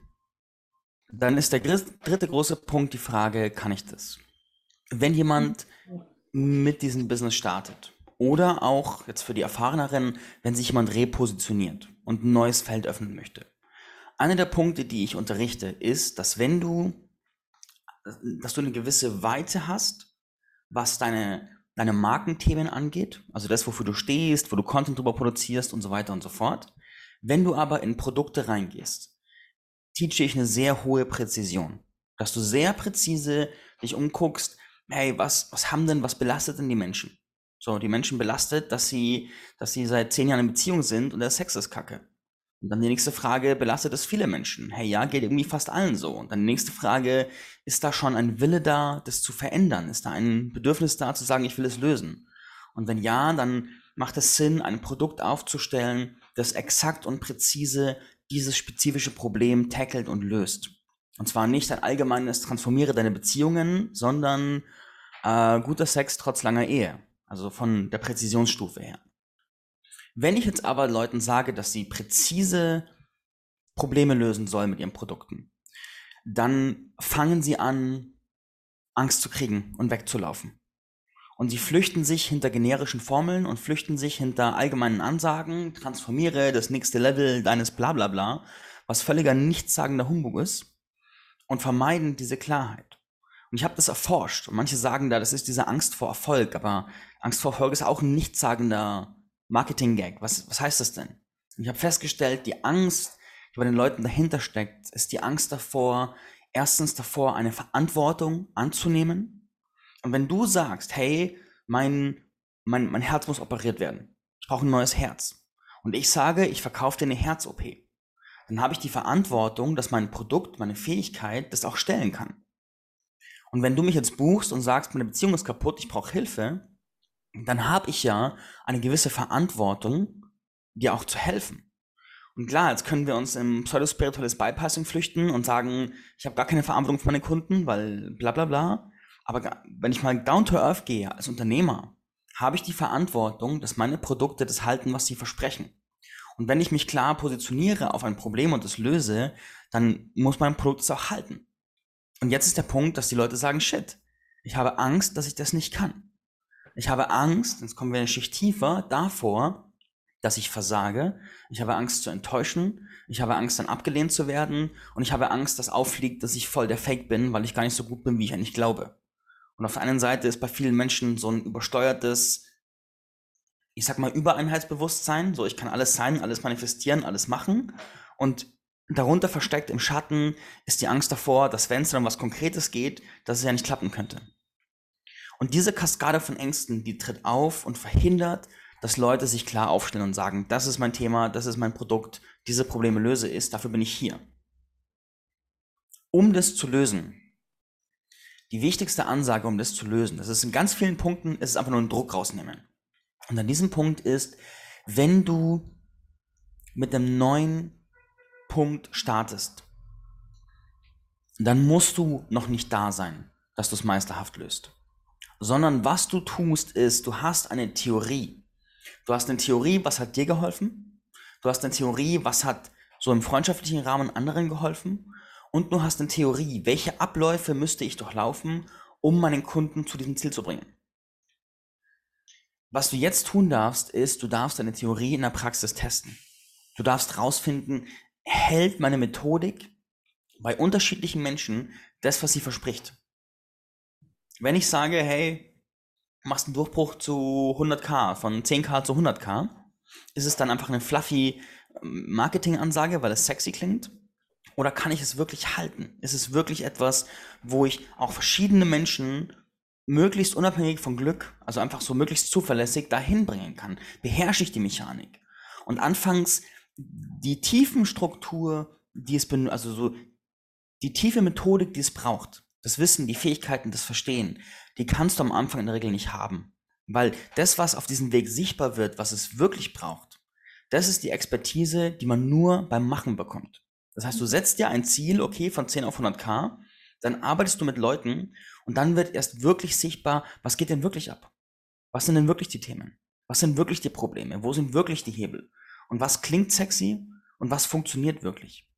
Dann ist der dritte große Punkt die Frage, kann ich das? Wenn jemand mit diesem Business startet oder auch jetzt für die Erfahreneren, wenn sich jemand repositioniert und ein neues Feld öffnen möchte. Einer der Punkte, die ich unterrichte, ist, dass wenn du, dass du eine gewisse Weite hast, was deine, deine Markenthemen angeht, also das, wofür du stehst, wo du Content drüber produzierst und so weiter und so fort. Wenn du aber in Produkte reingehst, teache ich eine sehr hohe Präzision. Dass du sehr präzise dich umguckst, hey, was, was haben denn, was belastet denn die Menschen? So, die Menschen belastet, dass sie, dass sie seit zehn Jahren in Beziehung sind und der Sex ist kacke. Und dann die nächste Frage, belastet es viele Menschen? Hey, ja, geht irgendwie fast allen so. Und dann die nächste Frage, ist da schon ein Wille da, das zu verändern? Ist da ein Bedürfnis da, zu sagen, ich will es lösen? Und wenn ja, dann macht es Sinn, ein Produkt aufzustellen, das exakt und präzise dieses spezifische Problem tackelt und löst. Und zwar nicht ein allgemeines Transformiere deine Beziehungen, sondern äh, guter Sex trotz langer Ehe. Also von der Präzisionsstufe her. Wenn ich jetzt aber Leuten sage, dass sie präzise Probleme lösen sollen mit ihren Produkten, dann fangen sie an, Angst zu kriegen und wegzulaufen. Und sie flüchten sich hinter generischen Formeln und flüchten sich hinter allgemeinen Ansagen, transformiere das nächste Level deines Blablabla, was völliger nichtssagender Humbug ist, und vermeiden diese Klarheit. Und ich habe das erforscht. Und manche sagen da, das ist diese Angst vor Erfolg, aber Angst vor Erfolg ist auch ein nichtssagender Marketing-Gag. Was, was heißt das denn? Und ich habe festgestellt, die Angst, die bei den Leuten dahinter steckt, ist die Angst davor, erstens davor, eine Verantwortung anzunehmen, und wenn du sagst, hey, mein, mein, mein Herz muss operiert werden, ich brauche ein neues Herz. Und ich sage, ich verkaufe dir eine Herz-OP, dann habe ich die Verantwortung, dass mein Produkt, meine Fähigkeit das auch stellen kann. Und wenn du mich jetzt buchst und sagst, meine Beziehung ist kaputt, ich brauche Hilfe, dann habe ich ja eine gewisse Verantwortung, dir auch zu helfen. Und klar, jetzt können wir uns im pseudospirituelles Bypassing flüchten und sagen, ich habe gar keine Verantwortung für meine Kunden, weil bla bla bla. Aber wenn ich mal down to earth gehe als Unternehmer, habe ich die Verantwortung, dass meine Produkte das halten, was sie versprechen. Und wenn ich mich klar positioniere auf ein Problem und es löse, dann muss mein Produkt es auch halten. Und jetzt ist der Punkt, dass die Leute sagen, shit, ich habe Angst, dass ich das nicht kann. Ich habe Angst, jetzt kommen wir eine Schicht tiefer, davor, dass ich versage. Ich habe Angst zu enttäuschen. Ich habe Angst, dann abgelehnt zu werden. Und ich habe Angst, dass auffliegt, dass ich voll der Fake bin, weil ich gar nicht so gut bin, wie ich eigentlich glaube. Und auf der einen Seite ist bei vielen Menschen so ein übersteuertes, ich sag mal, Übereinheitsbewusstsein. So, ich kann alles sein, alles manifestieren, alles machen. Und darunter versteckt im Schatten ist die Angst davor, dass wenn es dann um was Konkretes geht, dass es ja nicht klappen könnte. Und diese Kaskade von Ängsten, die tritt auf und verhindert, dass Leute sich klar aufstellen und sagen, das ist mein Thema, das ist mein Produkt, diese Probleme löse ich, dafür bin ich hier. Um das zu lösen, die wichtigste Ansage, um das zu lösen, das ist in ganz vielen Punkten, ist es einfach nur einen Druck rausnehmen. Und an diesem Punkt ist, wenn du mit einem neuen Punkt startest, dann musst du noch nicht da sein, dass du es meisterhaft löst. Sondern was du tust, ist, du hast eine Theorie. Du hast eine Theorie, was hat dir geholfen? Du hast eine Theorie, was hat so im freundschaftlichen Rahmen anderen geholfen? Und du hast eine Theorie, welche Abläufe müsste ich durchlaufen, um meinen Kunden zu diesem Ziel zu bringen. Was du jetzt tun darfst, ist, du darfst deine Theorie in der Praxis testen. Du darfst rausfinden, hält meine Methodik bei unterschiedlichen Menschen das, was sie verspricht. Wenn ich sage, hey, machst einen Durchbruch zu 100k, von 10k zu 100k, ist es dann einfach eine fluffy ähm, Marketingansage, weil es sexy klingt? Oder kann ich es wirklich halten? Ist es wirklich etwas, wo ich auch verschiedene Menschen möglichst unabhängig von Glück, also einfach so möglichst zuverlässig dahin bringen kann? Beherrsche ich die Mechanik? Und anfangs die Tiefenstruktur, die es also so die tiefe Methodik, die es braucht, das Wissen, die Fähigkeiten, das Verstehen, die kannst du am Anfang in der Regel nicht haben. Weil das, was auf diesem Weg sichtbar wird, was es wirklich braucht, das ist die Expertise, die man nur beim Machen bekommt. Das heißt, du setzt dir ein Ziel, okay, von 10 auf 100k, dann arbeitest du mit Leuten und dann wird erst wirklich sichtbar, was geht denn wirklich ab? Was sind denn wirklich die Themen? Was sind wirklich die Probleme? Wo sind wirklich die Hebel? Und was klingt sexy und was funktioniert wirklich?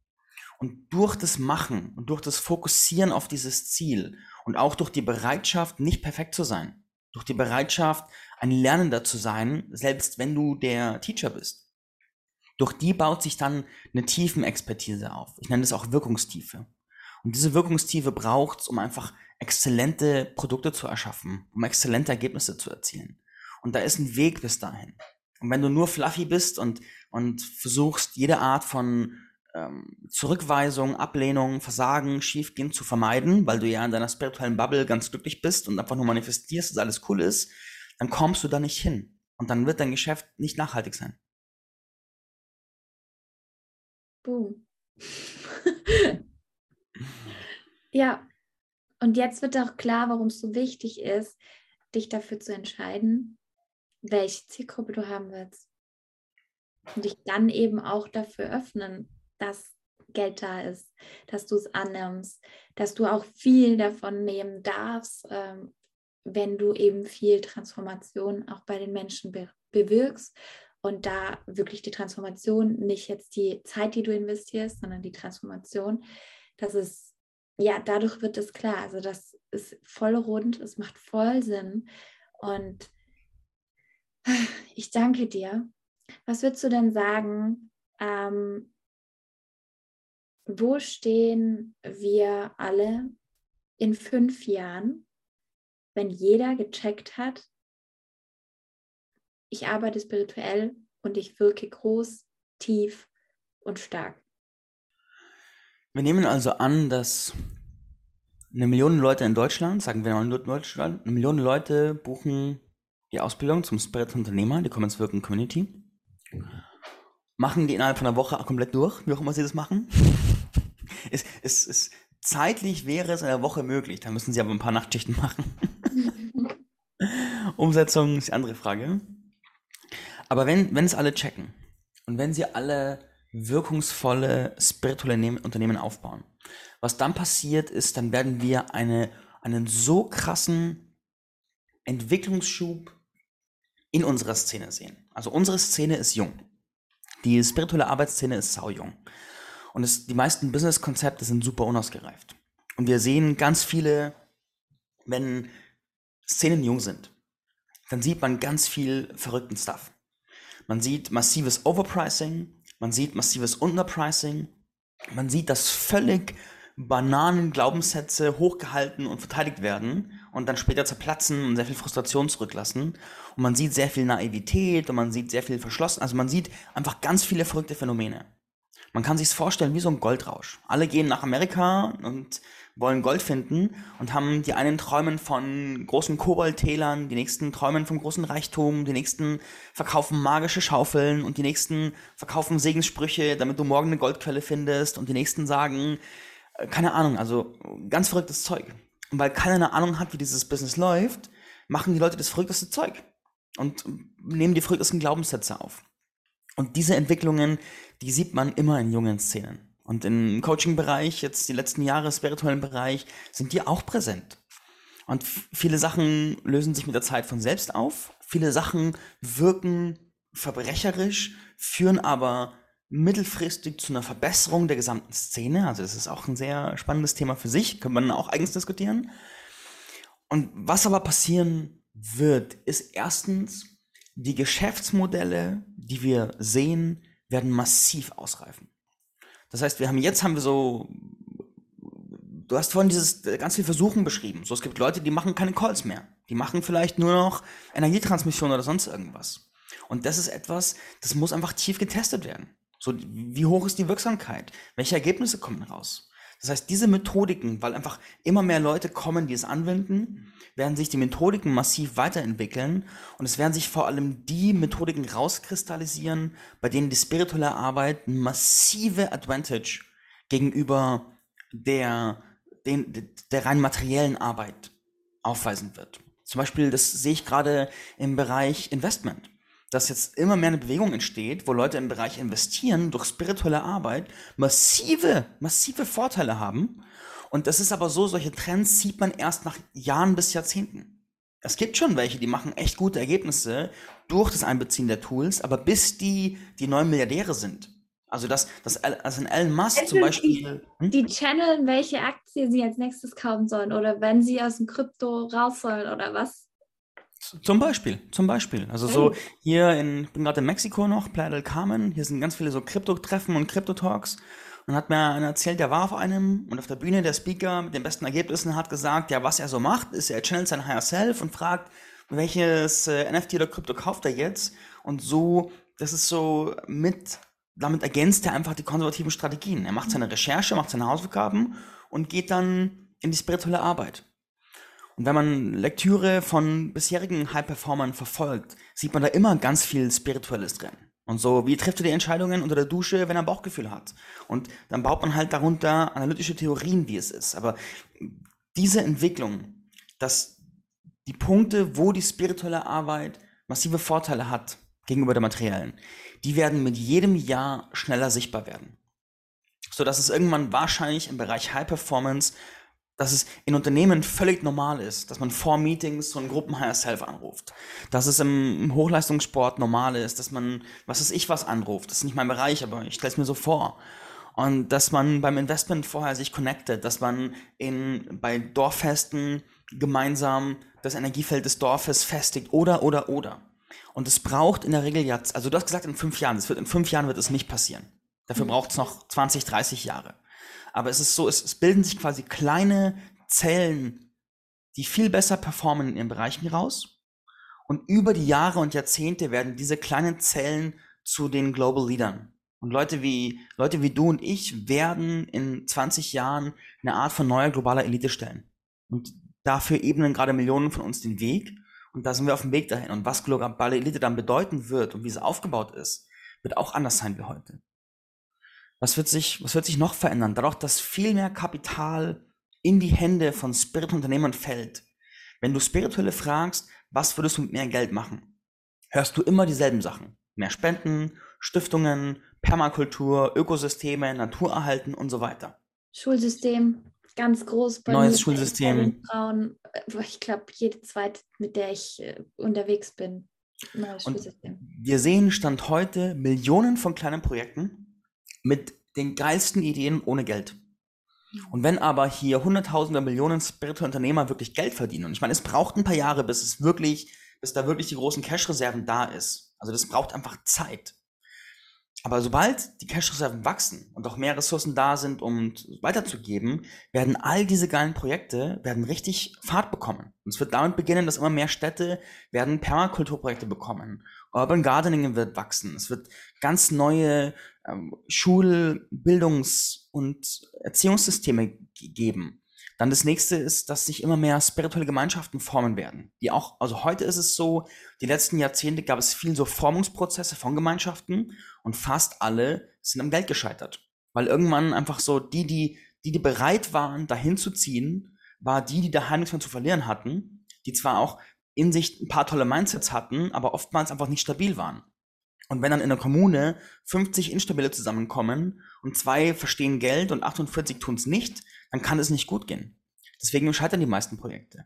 Und durch das Machen und durch das Fokussieren auf dieses Ziel und auch durch die Bereitschaft, nicht perfekt zu sein, durch die Bereitschaft, ein Lernender zu sein, selbst wenn du der Teacher bist, durch die baut sich dann eine Tiefenexpertise auf. Ich nenne es auch Wirkungstiefe. Und diese Wirkungstiefe braucht es, um einfach exzellente Produkte zu erschaffen, um exzellente Ergebnisse zu erzielen. Und da ist ein Weg bis dahin. Und wenn du nur fluffy bist und, und versuchst, jede Art von ähm, Zurückweisung, Ablehnung, Versagen, Schiefgehen zu vermeiden, weil du ja in deiner spirituellen Bubble ganz glücklich bist und einfach nur manifestierst, dass alles cool ist, dann kommst du da nicht hin. Und dann wird dein Geschäft nicht nachhaltig sein. Boom. ja, und jetzt wird auch klar, warum es so wichtig ist, dich dafür zu entscheiden, welche Zielgruppe du haben willst. Und dich dann eben auch dafür öffnen, dass Geld da ist, dass du es annimmst, dass du auch viel davon nehmen darfst, ähm, wenn du eben viel Transformation auch bei den Menschen be bewirkst und da wirklich die Transformation, nicht jetzt die Zeit, die du investierst, sondern die Transformation, das ist, ja, dadurch wird es klar. Also das ist voll rund, es macht voll Sinn. Und ich danke dir. Was würdest du denn sagen, ähm, wo stehen wir alle in fünf Jahren, wenn jeder gecheckt hat, ich arbeite spirituell und ich wirke groß, tief und stark. Wir nehmen also an, dass eine Million Leute in Deutschland, sagen wir mal in Deutschland, eine Million Leute buchen die Ausbildung zum Spirit Unternehmer, die Commons Wirken Community. Machen die innerhalb von einer Woche komplett durch, wie auch immer sie das machen es, es, es, zeitlich wäre es in der Woche möglich. Da müssen sie aber ein paar Nachtschichten machen. Umsetzung ist die andere Frage. Aber wenn, wenn es alle checken und wenn sie alle wirkungsvolle spirituelle Unternehmen aufbauen. Was dann passiert ist, dann werden wir eine, einen so krassen Entwicklungsschub in unserer Szene sehen. Also unsere Szene ist jung. Die spirituelle Arbeitsszene ist saujung. Und es, die meisten Business-Konzepte sind super unausgereift. Und wir sehen ganz viele, wenn Szenen jung sind, dann sieht man ganz viel verrückten Stuff. Man sieht massives Overpricing, man sieht massives Underpricing, man sieht, dass völlig bananen Glaubenssätze hochgehalten und verteidigt werden und dann später zerplatzen und sehr viel Frustration zurücklassen. Und man sieht sehr viel Naivität und man sieht sehr viel verschlossen. Also man sieht einfach ganz viele verrückte Phänomene. Man kann sich vorstellen wie so ein Goldrausch. Alle gehen nach Amerika und wollen Gold finden und haben die einen träumen von großen Koboldtälern, die nächsten träumen von großen Reichtum, die nächsten verkaufen magische Schaufeln und die nächsten verkaufen Segenssprüche, damit du morgen eine Goldquelle findest und die nächsten sagen, äh, keine Ahnung, also ganz verrücktes Zeug. Und weil keiner eine Ahnung hat, wie dieses Business läuft, machen die Leute das verrückteste Zeug und nehmen die verrücktesten Glaubenssätze auf. Und diese Entwicklungen, die sieht man immer in jungen Szenen. Und im Coaching-Bereich, jetzt die letzten Jahre, spirituellen Bereich, sind die auch präsent. Und viele Sachen lösen sich mit der Zeit von selbst auf. Viele Sachen wirken verbrecherisch, führen aber mittelfristig zu einer Verbesserung der gesamten Szene. Also das ist auch ein sehr spannendes Thema für sich, kann man auch eigens diskutieren. Und was aber passieren wird, ist erstens, die Geschäftsmodelle, die wir sehen, werden massiv ausreifen. Das heißt, wir haben jetzt haben wir so, du hast vorhin dieses äh, ganz viel Versuchen beschrieben. So, es gibt Leute, die machen keine Calls mehr. Die machen vielleicht nur noch Energietransmission oder sonst irgendwas. Und das ist etwas, das muss einfach tief getestet werden. So, wie hoch ist die Wirksamkeit? Welche Ergebnisse kommen raus? Das heißt, diese Methodiken, weil einfach immer mehr Leute kommen, die es anwenden, werden sich die Methodiken massiv weiterentwickeln und es werden sich vor allem die Methodiken rauskristallisieren, bei denen die spirituelle Arbeit massive Advantage gegenüber der, den, der rein materiellen Arbeit aufweisen wird. Zum Beispiel, das sehe ich gerade im Bereich Investment dass jetzt immer mehr eine Bewegung entsteht, wo Leute im Bereich investieren durch spirituelle Arbeit massive, massive Vorteile haben. Und das ist aber so, solche Trends sieht man erst nach Jahren bis Jahrzehnten. Es gibt schon welche, die machen echt gute Ergebnisse durch das Einbeziehen der Tools, aber bis die die neuen Milliardäre sind. Also dass das also ein Elon Musk zum Beispiel. Hm? Die channeln, welche Aktien sie als nächstes kaufen sollen oder wenn sie aus dem Krypto raus sollen oder was? Zum Beispiel, zum Beispiel. Also so hier in, ich bin gerade in Mexiko noch, Playa del Carmen, hier sind ganz viele so Krypto-Treffen und Krypto-Talks. Und hat mir einer erzählt, der war auf einem und auf der Bühne der Speaker mit den besten Ergebnissen hat gesagt, ja, was er so macht, ist, er channelt sein Higher Self und fragt, welches äh, NFT oder Krypto kauft er jetzt? Und so, das ist so mit, damit ergänzt er einfach die konservativen Strategien. Er macht seine Recherche, macht seine Hausaufgaben und geht dann in die spirituelle Arbeit. Und wenn man Lektüre von bisherigen High-Performern verfolgt, sieht man da immer ganz viel Spirituelles drin. Und so, wie trifft er die Entscheidungen unter der Dusche, wenn er Bauchgefühl hat? Und dann baut man halt darunter analytische Theorien, wie es ist. Aber diese Entwicklung, dass die Punkte, wo die spirituelle Arbeit massive Vorteile hat gegenüber der materiellen, die werden mit jedem Jahr schneller sichtbar werden. So dass es irgendwann wahrscheinlich im Bereich High Performance dass es in Unternehmen völlig normal ist, dass man vor Meetings so einen Gruppen Higher Self anruft. Dass es im, Hochleistungssport normal ist, dass man, was weiß ich, was anruft. Das ist nicht mein Bereich, aber ich stelle es mir so vor. Und dass man beim Investment vorher sich connectet, dass man in, bei Dorffesten gemeinsam das Energiefeld des Dorfes festigt oder, oder, oder. Und es braucht in der Regel jetzt, also du hast gesagt in fünf Jahren, es wird in fünf Jahren wird es nicht passieren. Dafür mhm. braucht es noch 20, 30 Jahre. Aber es ist so, es, es bilden sich quasi kleine Zellen, die viel besser performen in ihren Bereichen raus. Und über die Jahre und Jahrzehnte werden diese kleinen Zellen zu den Global Leadern. Und Leute wie, Leute wie du und ich werden in 20 Jahren eine Art von neuer globaler Elite stellen. Und dafür ebnen gerade Millionen von uns den Weg. Und da sind wir auf dem Weg dahin. Und was globale Elite dann bedeuten wird und wie sie aufgebaut ist, wird auch anders sein wie heute. Was wird sich, was wird sich noch verändern? Dadurch, dass viel mehr Kapital in die Hände von Spiritununternehmern fällt. Wenn du Spirituelle fragst, was würdest du mit mehr Geld machen? Hörst du immer dieselben Sachen. Mehr Spenden, Stiftungen, Permakultur, Ökosysteme, Natur erhalten und so weiter. Schulsystem, ganz groß bei Neues Schulsystem. Frauen, äh, ich glaube, jede zweite, mit der ich äh, unterwegs bin. Neues und Schulsystem. Wir sehen Stand heute Millionen von kleinen Projekten mit den geilsten Ideen ohne Geld. Und wenn aber hier hunderttausende Millionen spirituelle Unternehmer wirklich Geld verdienen, und ich meine, es braucht ein paar Jahre, bis es wirklich, bis da wirklich die großen Cash-Reserven da ist. Also das braucht einfach Zeit. Aber sobald die Cash-Reserven wachsen und auch mehr Ressourcen da sind, um weiterzugeben, werden all diese geilen Projekte werden richtig Fahrt bekommen. Und es wird damit beginnen, dass immer mehr Städte werden Permakulturprojekte bekommen. Urban Gardening wird wachsen. Es wird ganz neue Schul-, Bildungs- und Erziehungssysteme geben. Dann das nächste ist, dass sich immer mehr spirituelle Gemeinschaften formen werden. Die auch, also heute ist es so, die letzten Jahrzehnte gab es viel so Formungsprozesse von Gemeinschaften und fast alle sind am Geld gescheitert. Weil irgendwann einfach so die, die, die, die bereit waren, dahin zu ziehen, war die, die daheim nichts mehr zu verlieren hatten, die zwar auch in sich ein paar tolle Mindsets hatten, aber oftmals einfach nicht stabil waren. Und wenn dann in der Kommune 50 Instabile zusammenkommen und zwei verstehen Geld und 48 tun es nicht, dann kann es nicht gut gehen. Deswegen scheitern die meisten Projekte.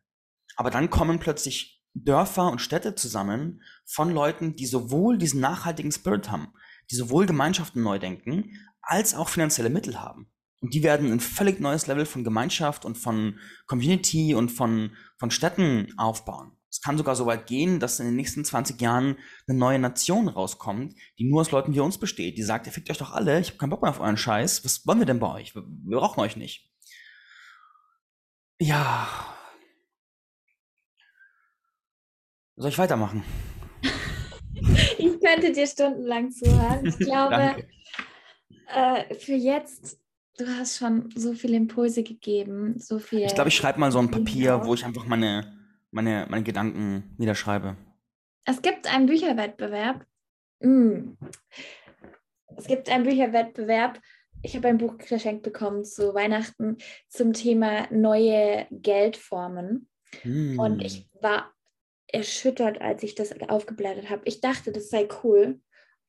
Aber dann kommen plötzlich Dörfer und Städte zusammen von Leuten, die sowohl diesen nachhaltigen Spirit haben, die sowohl Gemeinschaften neu denken, als auch finanzielle Mittel haben. Und die werden ein völlig neues Level von Gemeinschaft und von Community und von, von Städten aufbauen. Es kann sogar so weit gehen, dass in den nächsten 20 Jahren eine neue Nation rauskommt, die nur aus Leuten wie uns besteht, die sagt, ihr fickt euch doch alle, ich habe keinen Bock mehr auf euren Scheiß, was wollen wir denn bei euch? Wir, wir brauchen euch nicht. Ja. Soll ich weitermachen? ich könnte dir stundenlang zuhören. Ich glaube, äh, für jetzt, du hast schon so viele Impulse gegeben, so viel. Ich glaube, ich schreibe mal so ein Papier, wo ich einfach meine, meine, meine Gedanken niederschreibe. Es gibt einen Bücherwettbewerb. Mm. Es gibt einen Bücherwettbewerb ich habe ein Buch geschenkt bekommen zu Weihnachten zum Thema neue Geldformen. Mm. Und ich war erschüttert, als ich das aufgeblättert habe. Ich dachte, das sei cool,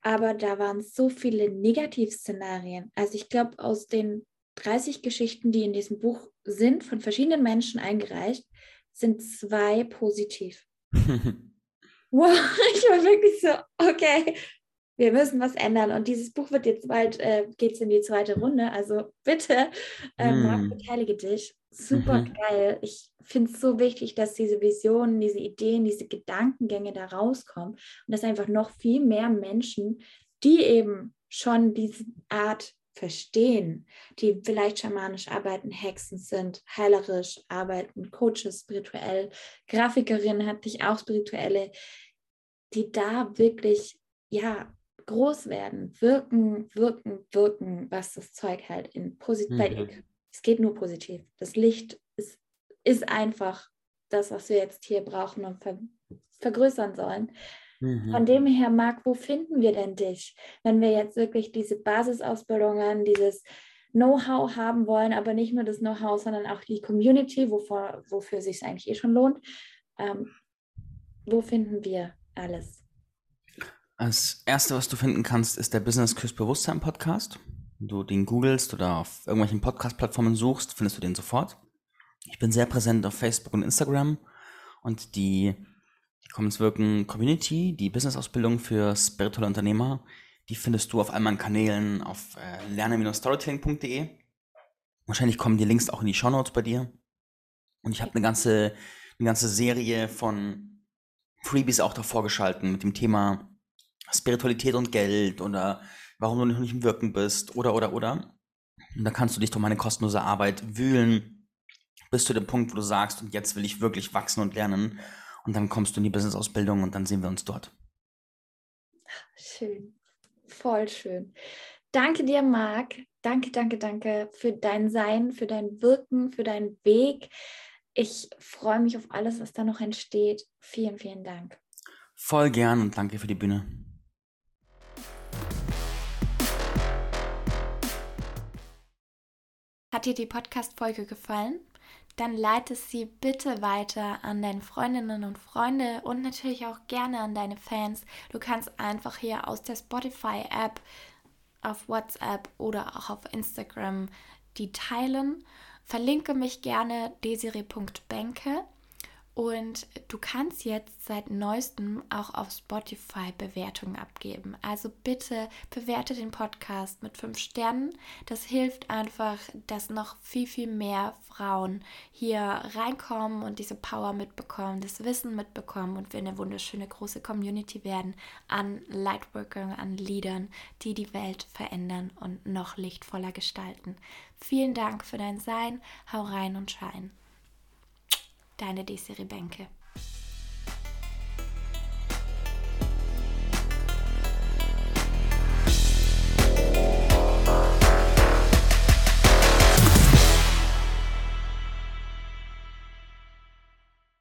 aber da waren so viele Negativszenarien. Also ich glaube, aus den 30 Geschichten, die in diesem Buch sind, von verschiedenen Menschen eingereicht, sind zwei positiv. wow, ich war wirklich so, okay, wir müssen was ändern. Und dieses Buch wird jetzt bald, äh, geht es in die zweite Runde. Also bitte, äh, mm. Marc, beteilige dich. Super mhm. geil. Ich finde es so wichtig, dass diese Visionen, diese Ideen, diese Gedankengänge da rauskommen. Und dass einfach noch viel mehr Menschen, die eben schon diese Art verstehen, die vielleicht schamanisch arbeiten, Hexen sind, heilerisch arbeiten, Coaches spirituell, Grafikerinnen hatte ich auch spirituelle, die da wirklich ja groß werden, wirken, wirken, wirken, was das Zeug halt in positiv, mhm. es geht nur positiv. Das Licht ist, ist einfach das, was wir jetzt hier brauchen und ver vergrößern sollen. Mhm. Von dem her, Marc, wo finden wir denn dich, wenn wir jetzt wirklich diese Basisausbildungen, dieses Know-how haben wollen, aber nicht nur das Know-how, sondern auch die Community, wovor, wofür sich es eigentlich eh schon lohnt. Ähm, wo finden wir alles? Als erste, was du finden kannst, ist der Business Küss Bewusstsein Podcast. Wenn du den googelst oder auf irgendwelchen Podcast-Plattformen suchst, findest du den sofort. Ich bin sehr präsent auf Facebook und Instagram und die, die Commons Wirken Community, die Business-Ausbildung für spirituelle Unternehmer, die findest du auf all meinen Kanälen auf äh, lerne-storytelling.de. Wahrscheinlich kommen die Links auch in die Show Notes bei dir. Und ich habe eine ganze, eine ganze Serie von Freebies auch davor geschalten mit dem Thema Spiritualität und Geld oder warum du noch nicht im Wirken bist oder oder oder. Und da kannst du dich durch meine kostenlose Arbeit wühlen bis zu dem Punkt, wo du sagst, und jetzt will ich wirklich wachsen und lernen. Und dann kommst du in die Business-Ausbildung und dann sehen wir uns dort. Schön. Voll schön. Danke dir, Marc. Danke, danke, danke für dein Sein, für dein Wirken, für deinen Weg. Ich freue mich auf alles, was da noch entsteht. Vielen, vielen Dank. Voll gern und danke für die Bühne. Hat dir die Podcast-Folge gefallen? Dann leite sie bitte weiter an deine Freundinnen und Freunde und natürlich auch gerne an deine Fans. Du kannst einfach hier aus der Spotify-App auf WhatsApp oder auch auf Instagram die teilen. Verlinke mich gerne desiree.benke und du kannst jetzt seit neuestem auch auf Spotify Bewertungen abgeben. Also bitte bewerte den Podcast mit fünf Sternen. Das hilft einfach, dass noch viel, viel mehr Frauen hier reinkommen und diese Power mitbekommen, das Wissen mitbekommen und wir eine wunderschöne große Community werden an Lightworkern, an Leadern, die die Welt verändern und noch lichtvoller gestalten. Vielen Dank für dein Sein. Hau rein und schein. Deine Desiree Benke.